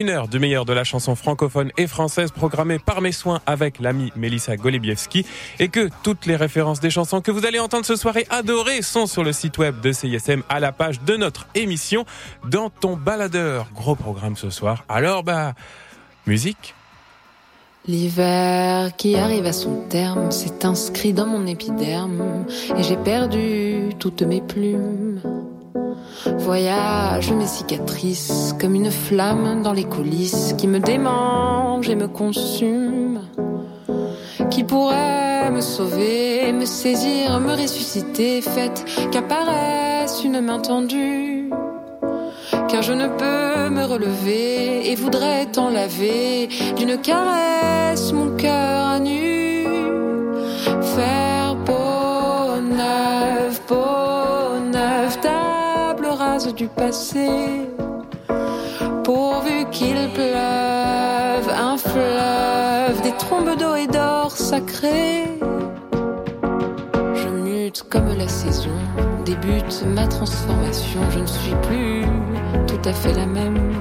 Une heure du meilleur de la chanson francophone et française programmée par mes soins avec l'ami Melissa Golibiewski et que toutes les références des chansons que vous allez entendre ce soir et adorer sont sur le site web de CISM à la page de notre émission dans ton baladeur. Gros programme ce soir. Alors bah, musique. L'hiver qui arrive à son terme s'est inscrit dans mon épiderme et j'ai perdu toutes mes plumes. Voyage mes cicatrices comme une flamme dans les coulisses qui me démange et me consume. Qui pourrait me sauver, me saisir, me ressusciter, faites qu'apparaisse une main tendue. Car je ne peux me relever et voudrais t'en laver d'une caresse mon cœur nu. Faire peau neuve, peau du passé. Pourvu qu'il pleuve, un fleuve, des trombes d'eau et d'or sacré. Je mute comme la saison, débute ma transformation. Je ne suis plus tout à fait la même.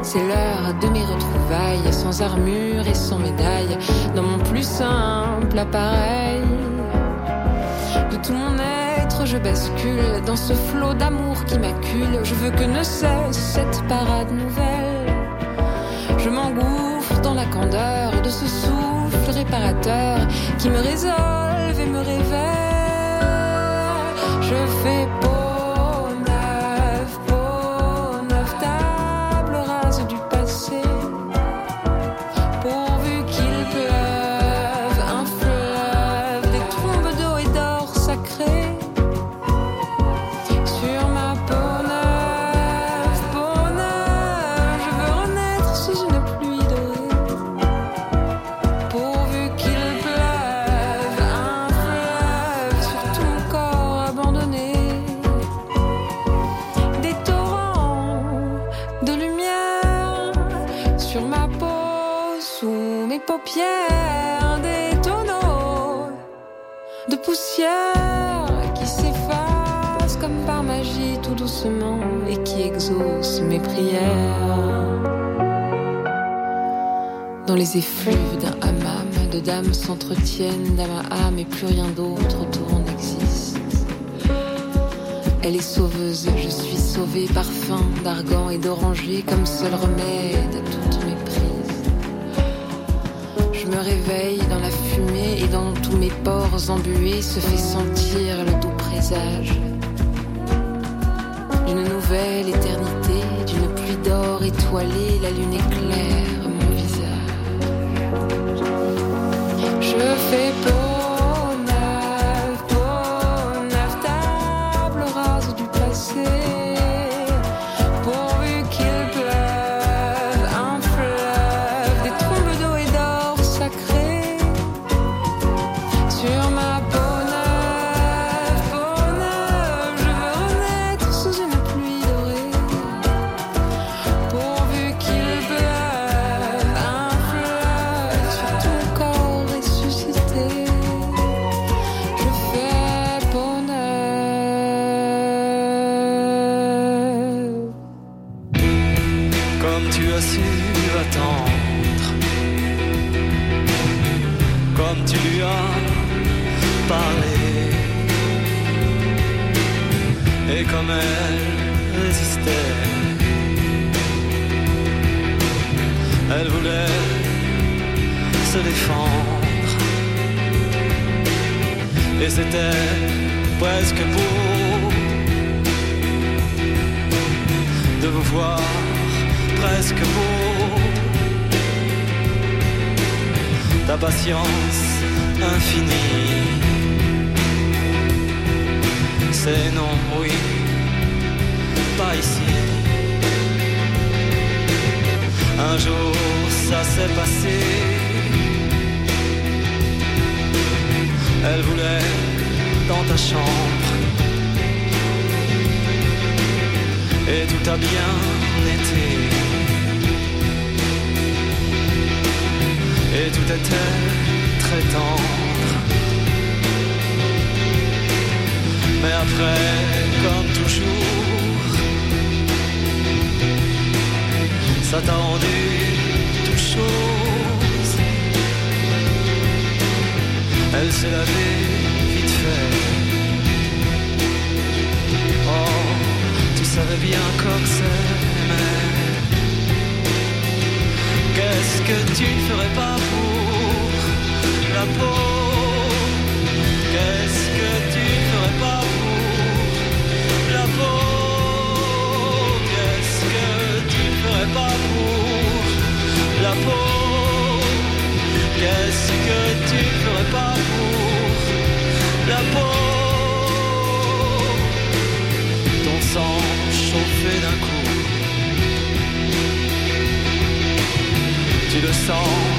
C'est l'heure de mes retrouvailles, sans armure et sans médaille, dans mon plus simple appareil. Tout mon être je bascule dans ce flot d'amour qui m'accule. Je veux que ne cesse cette parade nouvelle. Je m'engouffre dans la candeur de ce souffle réparateur qui me résolve et me révèle. Je fais les effluves d'un hammam, de dames s'entretiennent dans ma âme et plus rien d'autre autour n'existe. Elle est sauveuse, je suis sauvée, parfum d'argan et d'oranger comme seul remède à toutes mes prises. Je me réveille dans la fumée et dans tous mes pores embués se fait sentir le doux présage d'une nouvelle éternité, d'une pluie d'or étoilée, la lune éclaire fait peur. comme tu lui as parlé. Et comme elle résistait, elle voulait se défendre. Et c'était presque beau de vous voir presque beau. ta patience infinie. C'est non, oui, pas ici. Un jour ça s'est passé. Elle voulait dans ta chambre. Et tout a bien été. et tout était très tendre. Mais après, comme toujours, s'attendait toute chose. Elle s'est lavée vite fait. Oh, tu savais bien comme c'est qu'est-ce que tu ferais pas pour la peau? Qu'est-ce que tu ferais pas pour la peau? Qu'est-ce que tu ferais pas pour la peau? Qu'est-ce que tu ferais pas pour la peau? Ton sang chauffé d'un coup. Tu le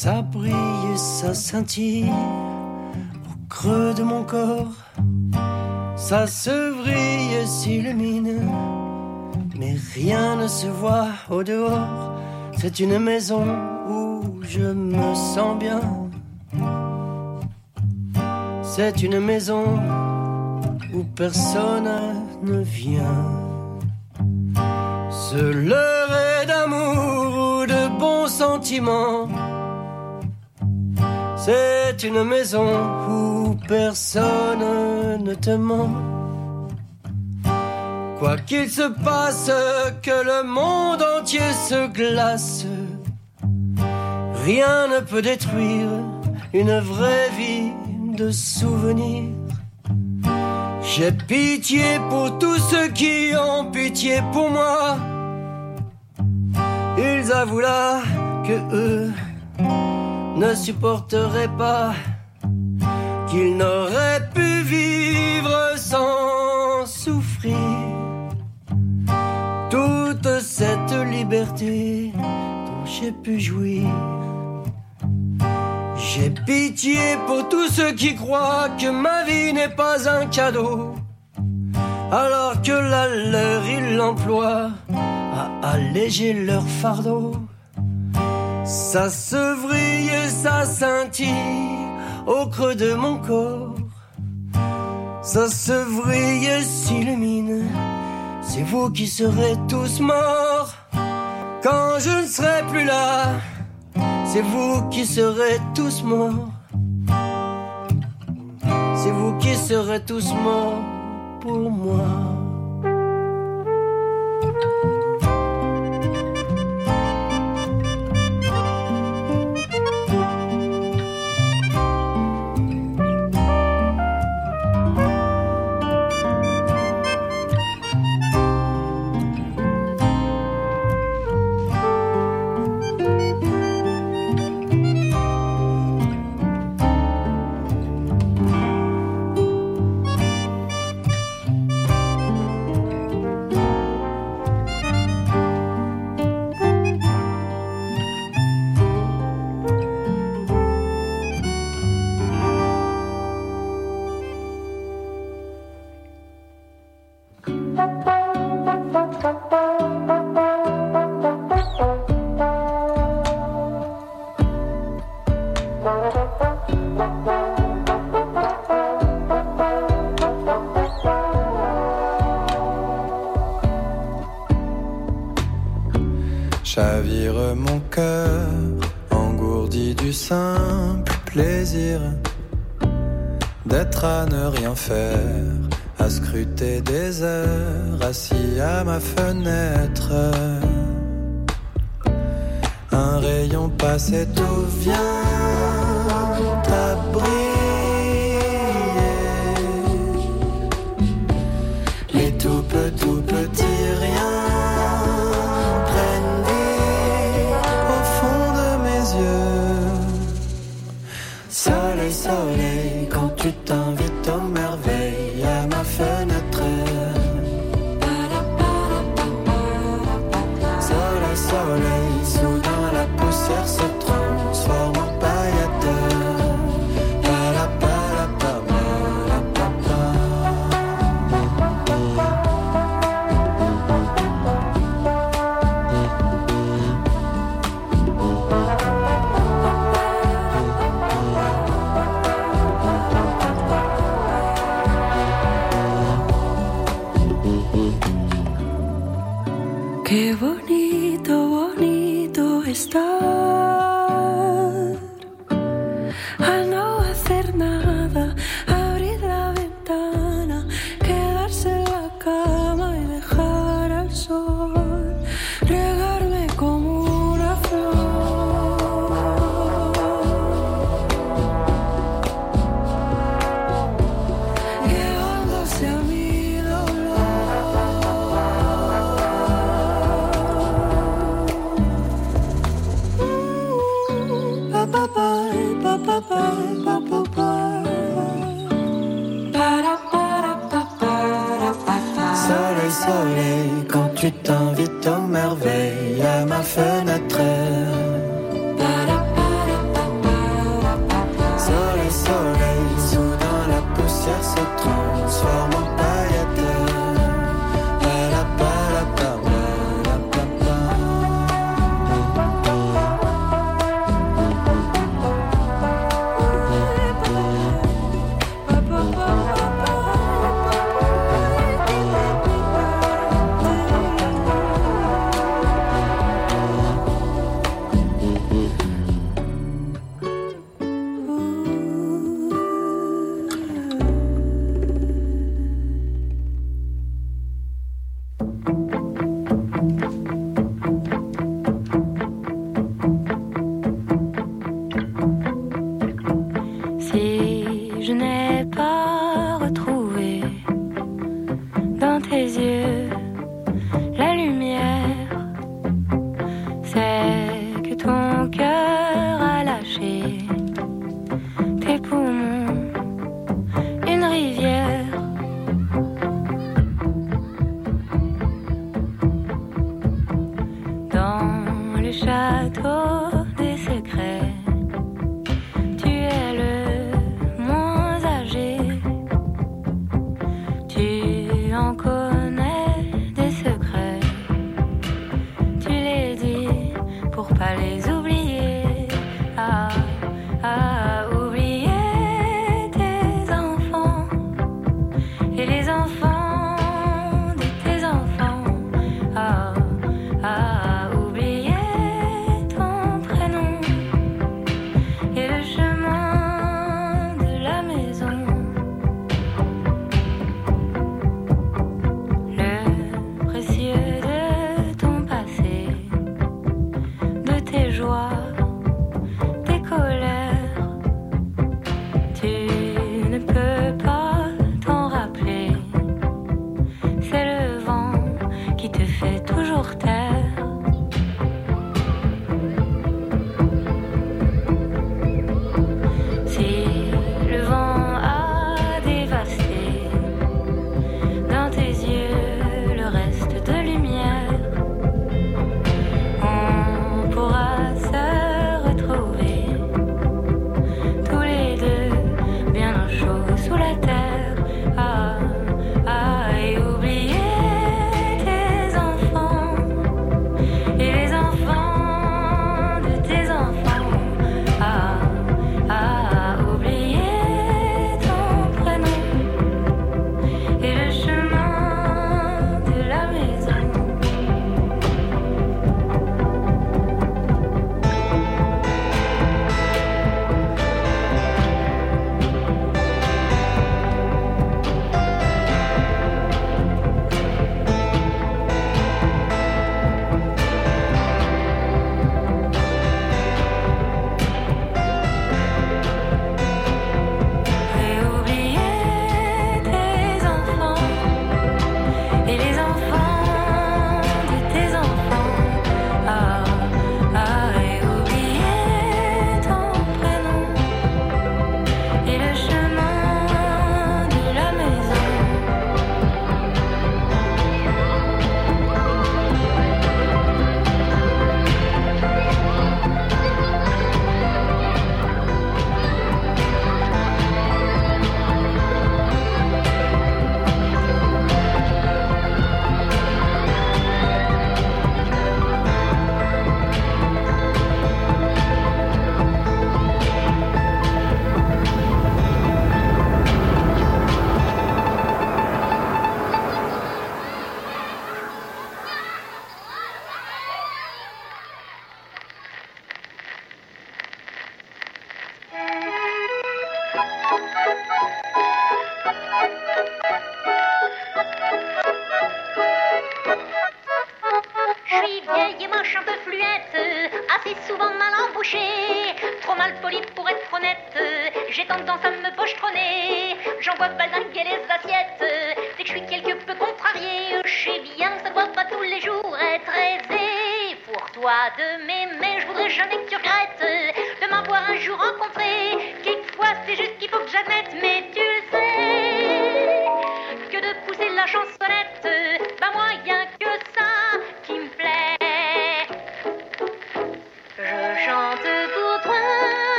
Ça brille ça scintille au creux de mon corps. Ça se vrille et s'illumine, mais rien ne se voit au dehors. C'est une maison où je me sens bien. C'est une maison où personne ne vient se leurrer d'amour ou de bons sentiments. C'est une maison où personne ne te ment. Quoi qu'il se passe, que le monde entier se glace, rien ne peut détruire une vraie vie de souvenirs. J'ai pitié pour tous ceux qui ont pitié pour moi. Ils avouent là que eux ne supporteraient pas qu'ils n'auraient pu vivre sans souffrir. Toute cette liberté dont j'ai pu jouir. J'ai pitié pour tous ceux qui croient que ma vie n'est pas un cadeau, alors que la leur ils l'emploient à alléger leur fardeau. Ça se vrille ça scintille au creux de mon corps. Ça se vrille s'illumine. C'est vous qui serez tous morts quand je ne serai plus là. C'est vous qui serez tous morts. C'est vous qui serez tous morts pour moi. Good to toujours taire.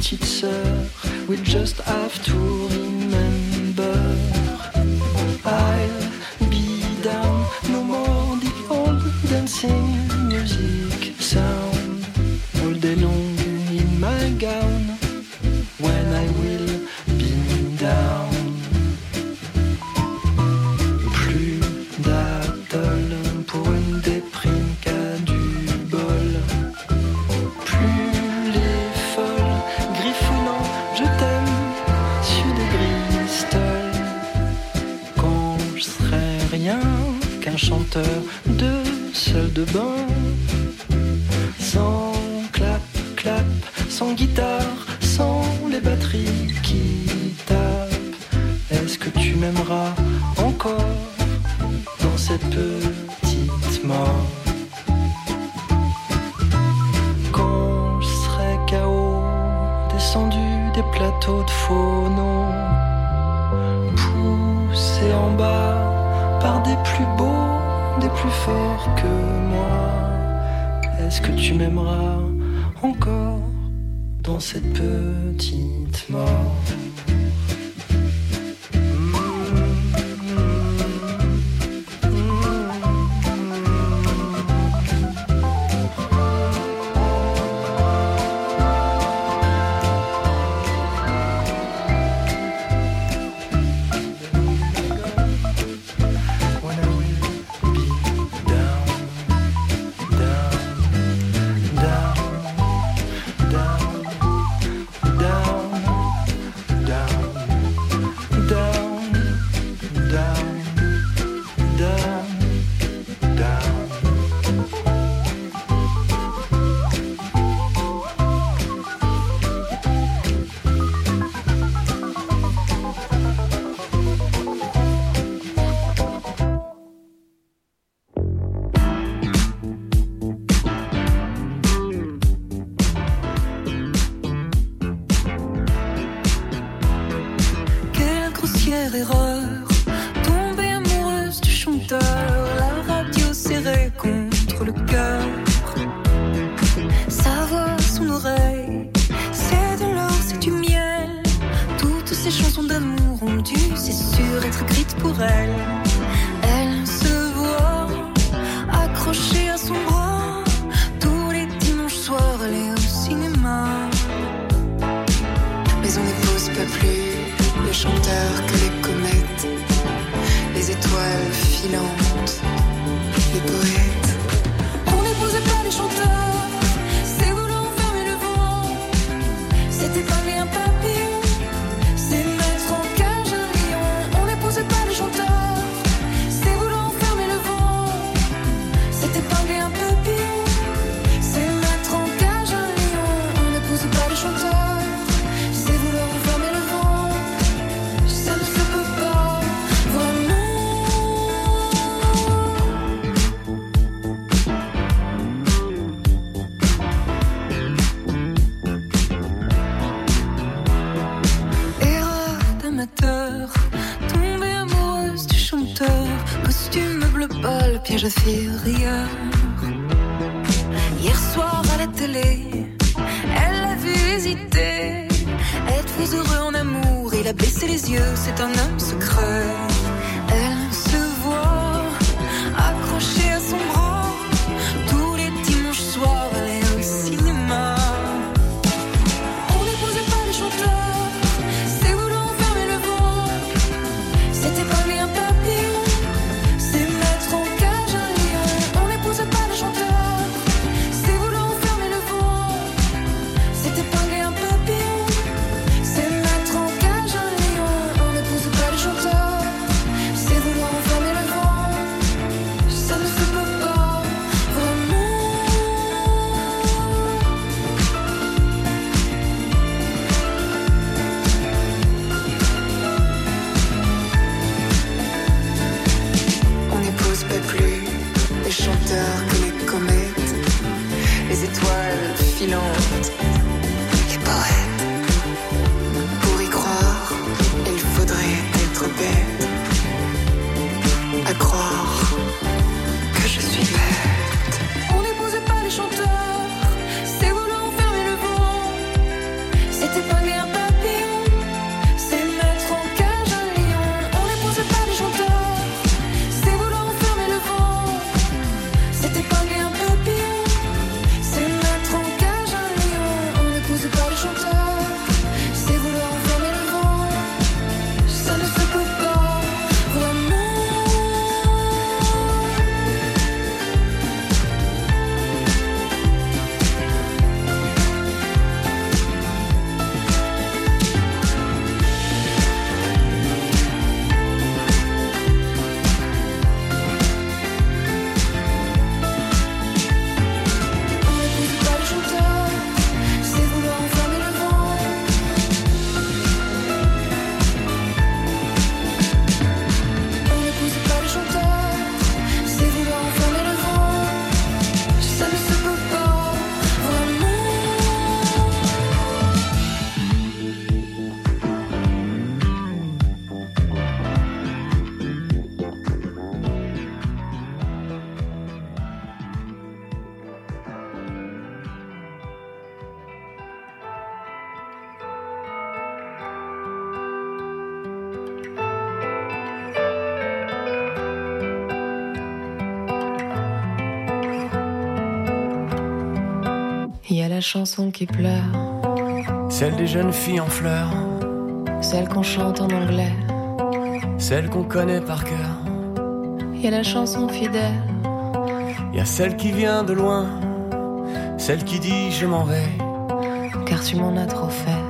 petite sœur. We just have to remember. I'll be down no more the old dancing. je fais rire. Hier soir à la télé, elle a visité. Êtes-vous heureux en amour? Il a baissé les yeux, c'est un homme secret. Chanson qui pleure, celle des jeunes filles en fleurs, celle qu'on chante en anglais, celle qu'on connaît par cœur. Il y a la chanson fidèle, il y a celle qui vient de loin, celle qui dit je m'en vais, car tu m'en as trop fait.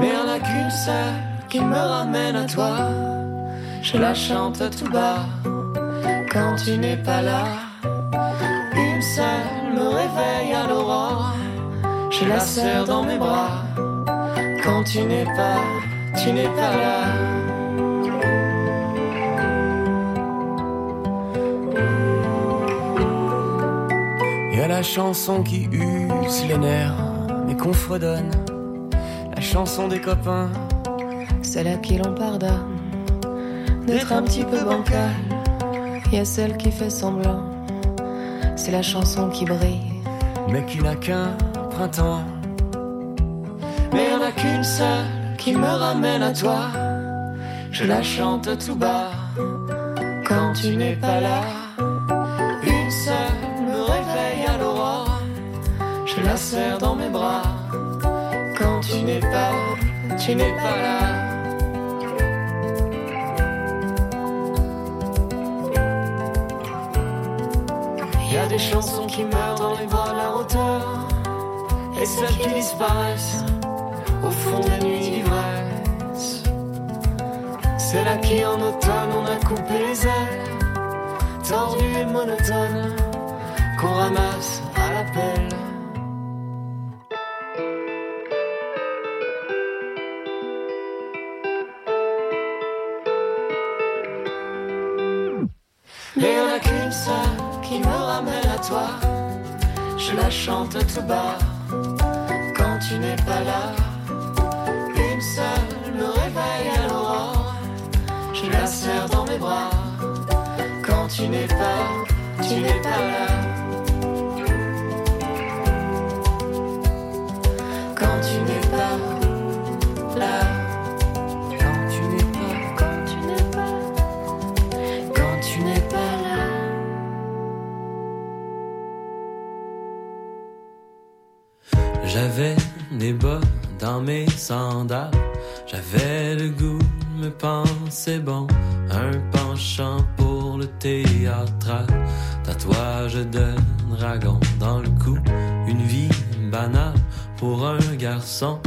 Mais il en a qu'une seule qui me ramène à toi. Je la chante tout bas quand tu n'es pas là. Je la serre dans mes bras quand tu n'es pas, tu n'es pas là. Il y a la chanson qui use les nerfs, mais qu'on fredonne. La chanson des copains, celle à qui l'on pardonne d'être un petit peu bancal. Il y a celle qui fait semblant, c'est la chanson qui brille, mais qui n'a qu'un printemps. Mais il en a qu'une seule qui me ramène à toi. Je la chante tout bas quand tu n'es pas là. Une seule me réveille à l'aurore. Je la serre dans mes bras quand tu n'es pas, tu n'es pas là. Y a des chansons qui meurent et celles qui disparaissent au fond des nuits d'ivresse. C'est là qui en automne on a coupé les ailes, tordu et monotone, qu'on ramasse à la pelle. Mais y'en a qu'une seule qui me ramène à toi. Je la chante tout bas Une seule me réveille à l'aurore. Je la serre dans mes bras quand tu n'es pas, tu n'es pas là. Mes sandales. J'avais le goût me penser bon. Un penchant pour le théâtral. Tatouage de dragon dans le cou. Une vie banale pour un garçon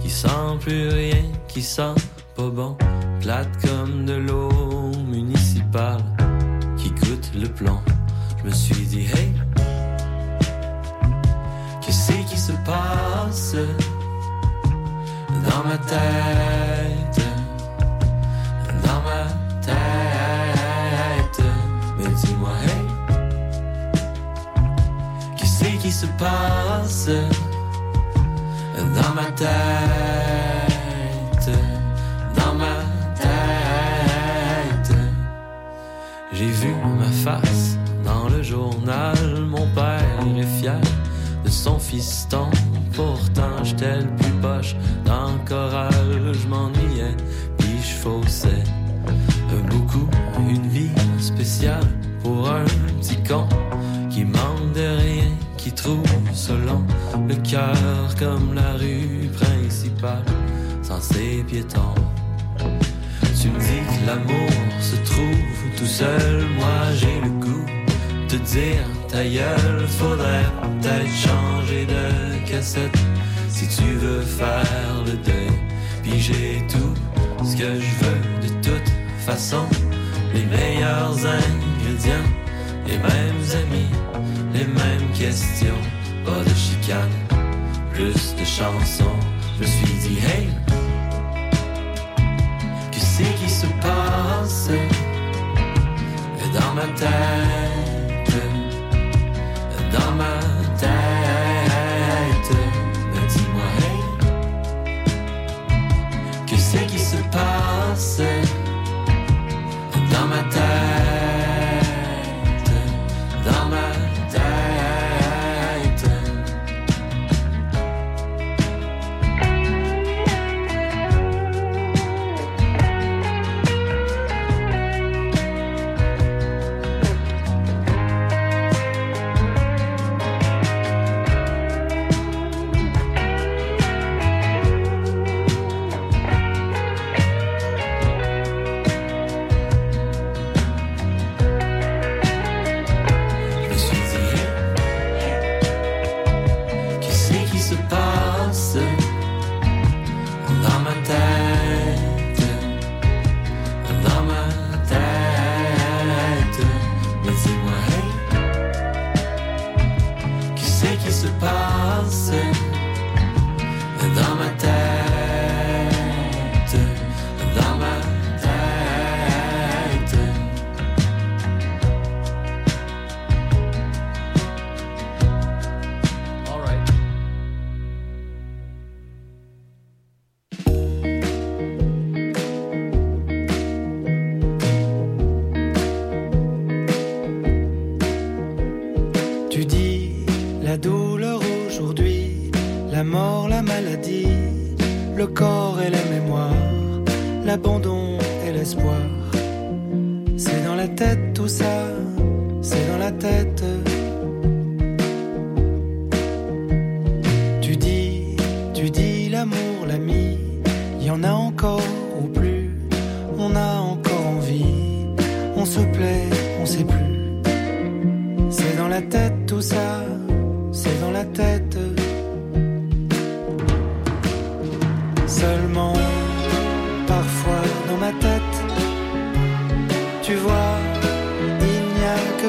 qui sent plus rien, qui sent pas bon. Plate comme de l'eau municipale qui goûte le plomb. Je me suis dit, hey, dans ma tête? Dans ma tête. Mais dis-moi, hey, qu'est-ce qui se passe? Dans ma tête? Dans ma tête. J'ai vu ma face dans le journal, mon père est fier de son fiston. Pourtant, j'étais le plus poche dans le choral. Je m'ennuyais, puis je faussais. Beaucoup, une vie spéciale pour un petit con qui manque de rien, qui trouve selon le cœur comme la rue principale, sans ses piétons. Tu me dis que l'amour se trouve tout seul, moi j'ai le goût te dire ta gueule, faudrait peut-être changer de cassette si tu veux faire le deuil. Puis j'ai tout ce que je veux de toute façon, les meilleurs ingrédients, les mêmes amis, les mêmes questions, pas de chicane, plus de chansons. Je me suis dit hey, qu'est-ce qui se passe? Dans ma tête? Dans ma tête. Mais dis-moi, hey, qu'est-ce qui se passe dans ma tête?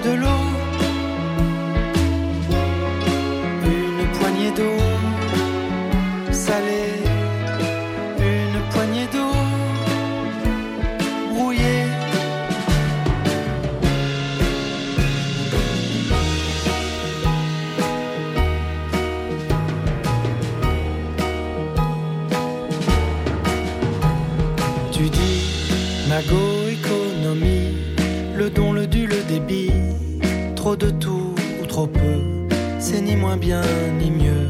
de l'eau. c'est ni moins bien ni mieux.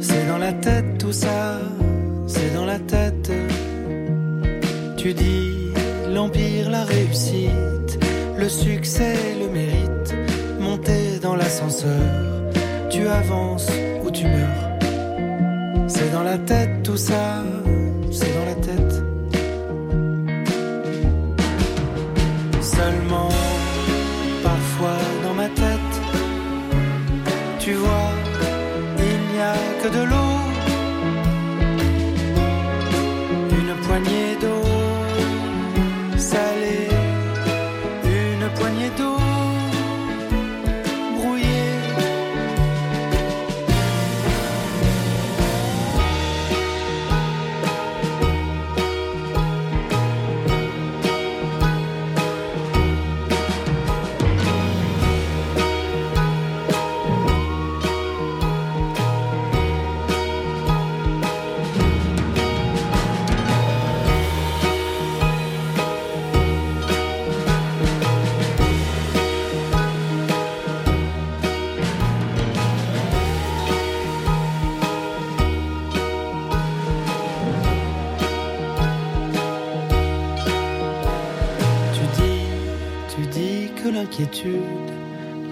C'est dans la tête tout ça, c'est dans la tête. Tu dis l'empire, la réussite, le succès, le mérite. Monter dans l'ascenseur, tu avances ou tu meurs. C'est dans la tête tout ça l'inquiétude,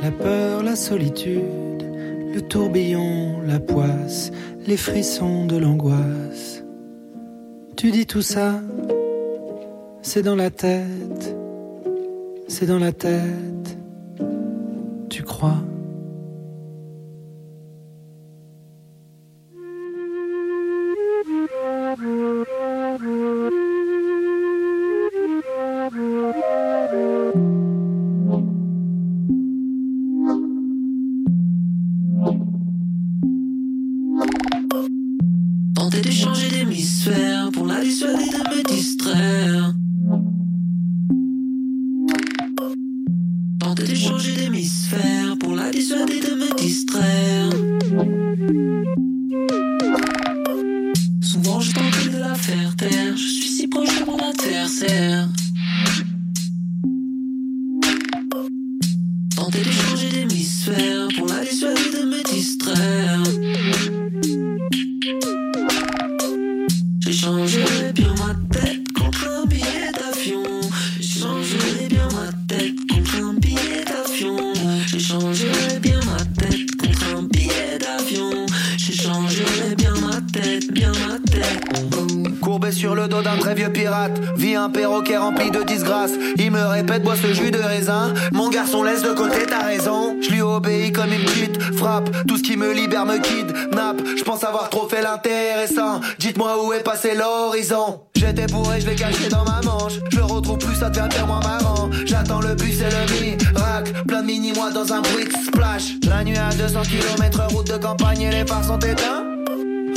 la peur, la solitude, le tourbillon, la poisse, les frissons de l'angoisse. Tu dis tout ça, c'est dans la tête, c'est dans la tête, tu crois? mini moi dans un bruit splash La nuit à 200 km route de campagne et les phares sont éteints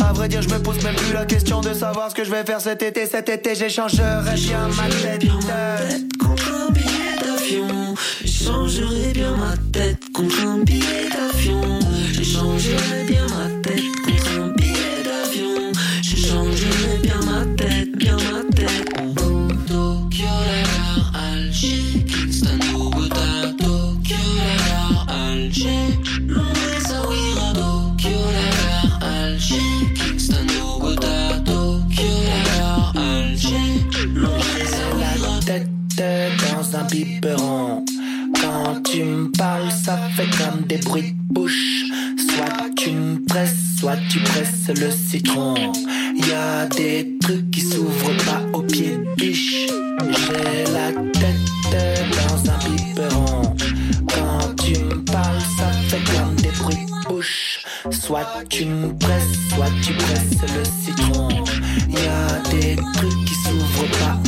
à vrai dire, je me pose même plus la question de savoir ce que je vais faire cet été. Cet été, j'échangerai bien ma tête. contre un billet d'avion. J'échangerai bien ma tête contre un billet d'avion. J'échangerai bien. tu me parles, ça fait comme des bruits de bouche. Soit tu me presses, soit tu presses le citron. Y a des trucs qui s'ouvrent pas au pied de biche. J'ai la tête dans un biberon. Quand tu me parles, ça fait comme des bruits de bouche. Soit tu me presses, soit tu presses le citron. Y a des trucs qui s'ouvrent pas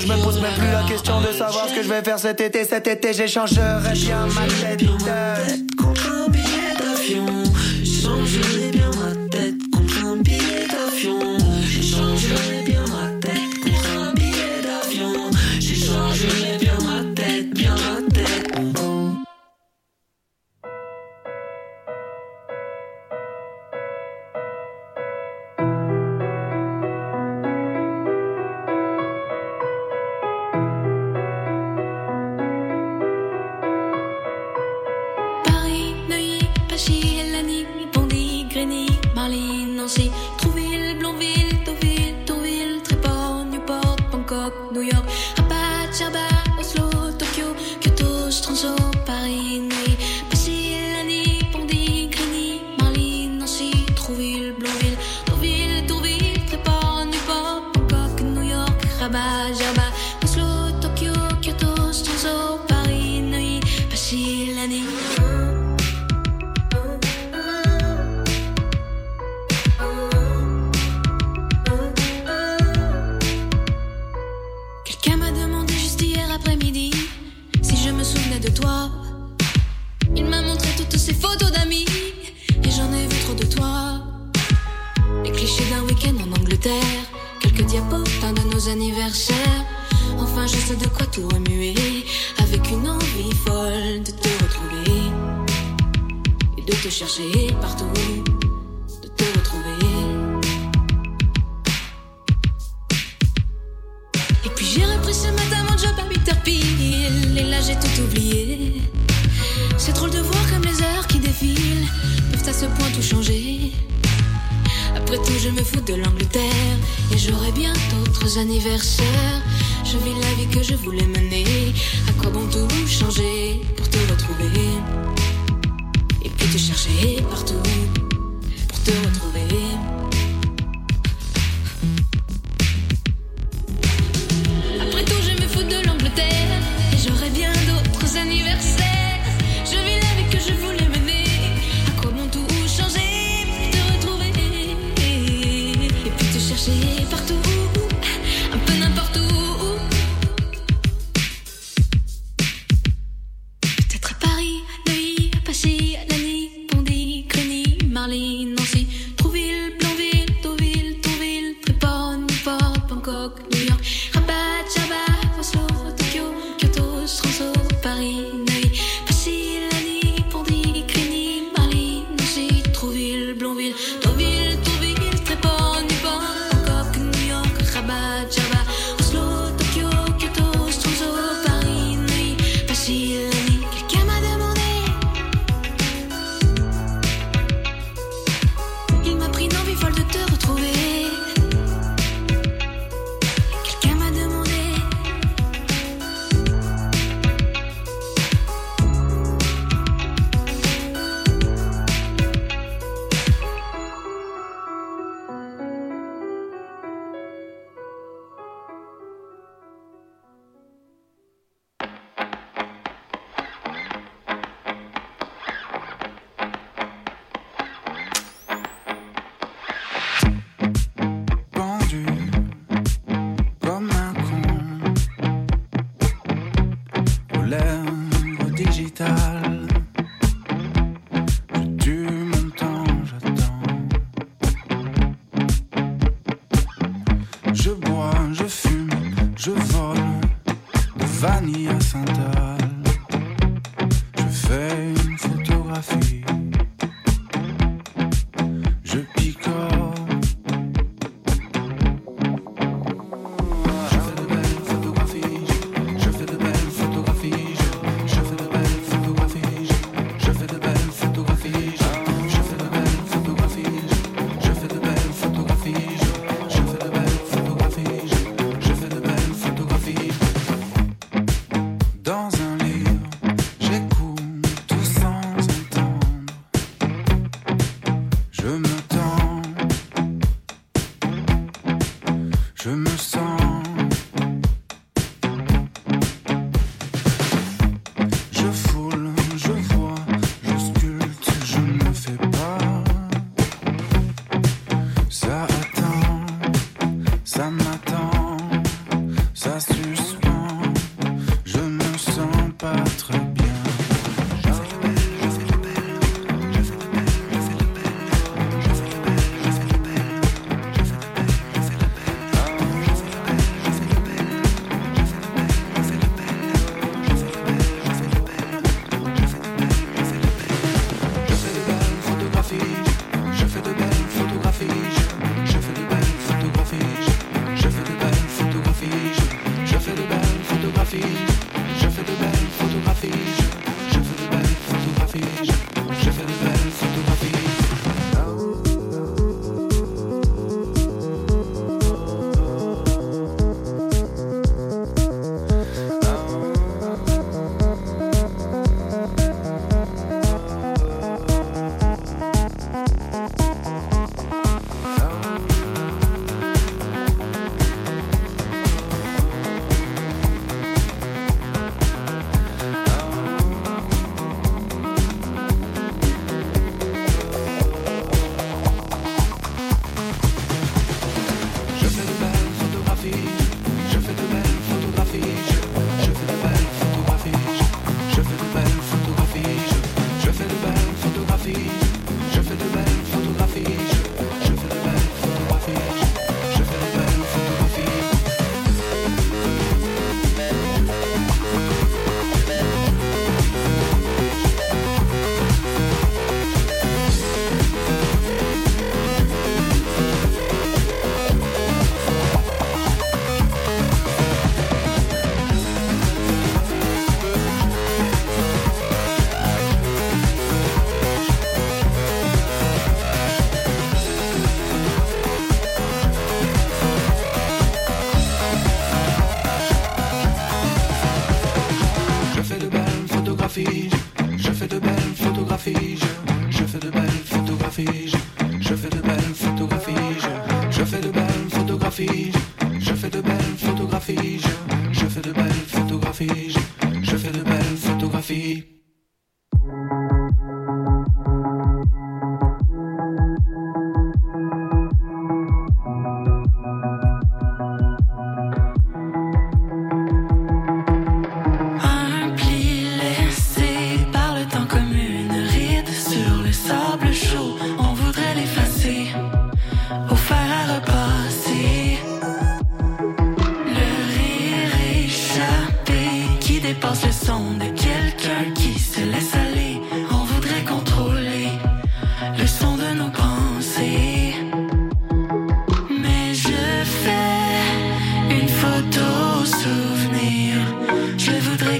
je me pose même plus la question de savoir ce que je vais faire cet été. Cet été, j'échangerai bien ma tête. Contre.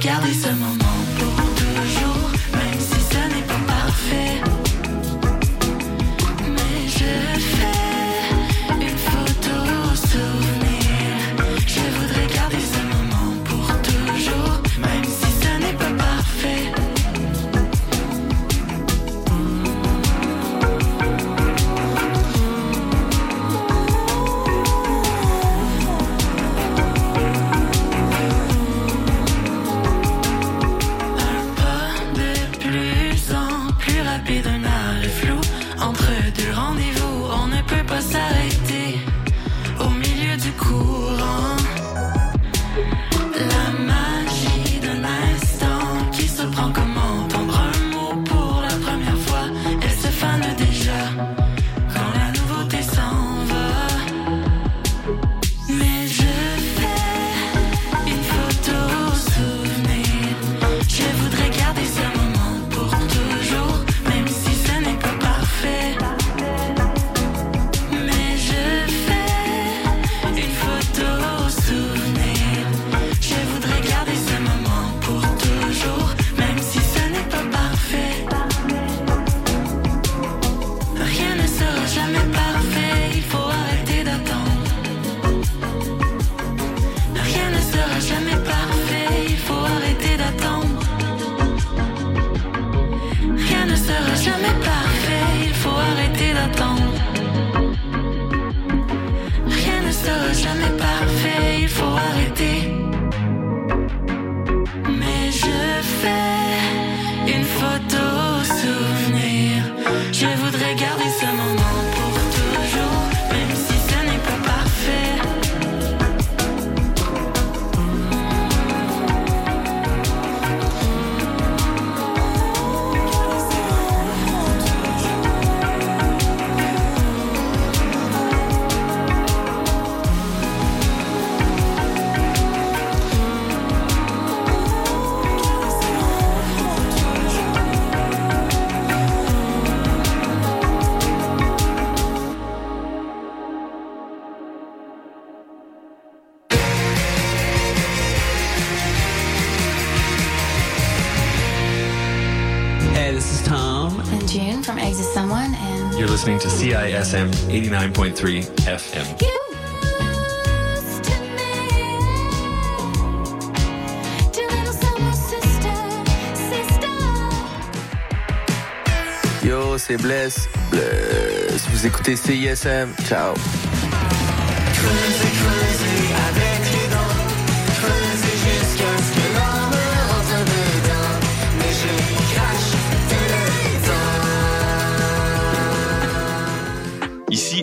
Je voudrais 89.3 FM. Yo, c'est Bless. Bless. Vous écoutez CISM. Ciao.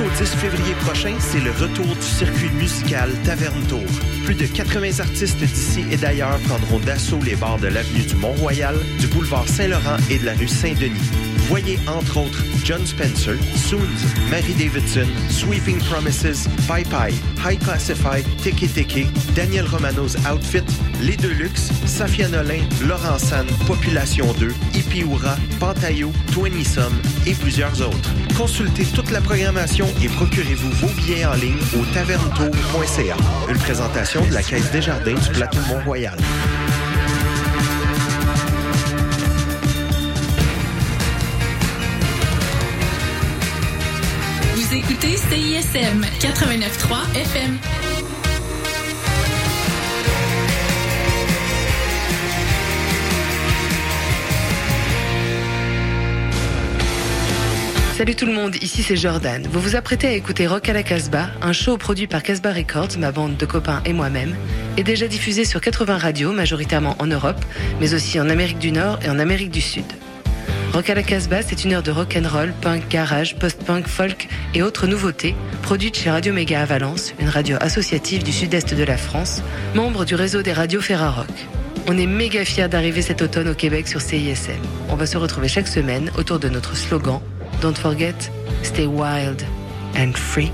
Au 10 février prochain, c'est le retour du circuit musical Taverne Tour. Plus de 80 artistes d'ici et d'ailleurs prendront d'assaut les bars de l'avenue du Mont-Royal, du boulevard Saint-Laurent et de la rue Saint-Denis. Voyez entre autres John Spencer, Soons, Mary Davidson, Sweeping Promises, Pai Pai, High Classified, Teke Teke, Daniel Romano's Outfit, Les Deluxe, Safia Nolin, Laurent Population 2, Ipiura, Pantayo, Twenty Some et plusieurs autres. Consultez toute la programmation et procurez-vous vos billets en ligne au tavernetour.ca. Une présentation de la Caisse des Jardins du plateau Mont-Royal. Vous écoutez CISM 89.3 FM. Salut tout le monde, ici c'est Jordan. Vous vous apprêtez à écouter Rock à la Casbah, un show produit par Casbah Records, ma bande de copains et moi-même, et déjà diffusé sur 80 radios, majoritairement en Europe, mais aussi en Amérique du Nord et en Amérique du Sud. Rock à la Casbah, c'est une heure de rock and roll, punk, garage, post-punk, folk et autres nouveautés, produite chez Radio Méga à Valence, une radio associative du sud-est de la France, membre du réseau des radios Ferrarock. On est méga fiers d'arriver cet automne au Québec sur CISM. On va se retrouver chaque semaine autour de notre slogan Don't forget, stay wild and free.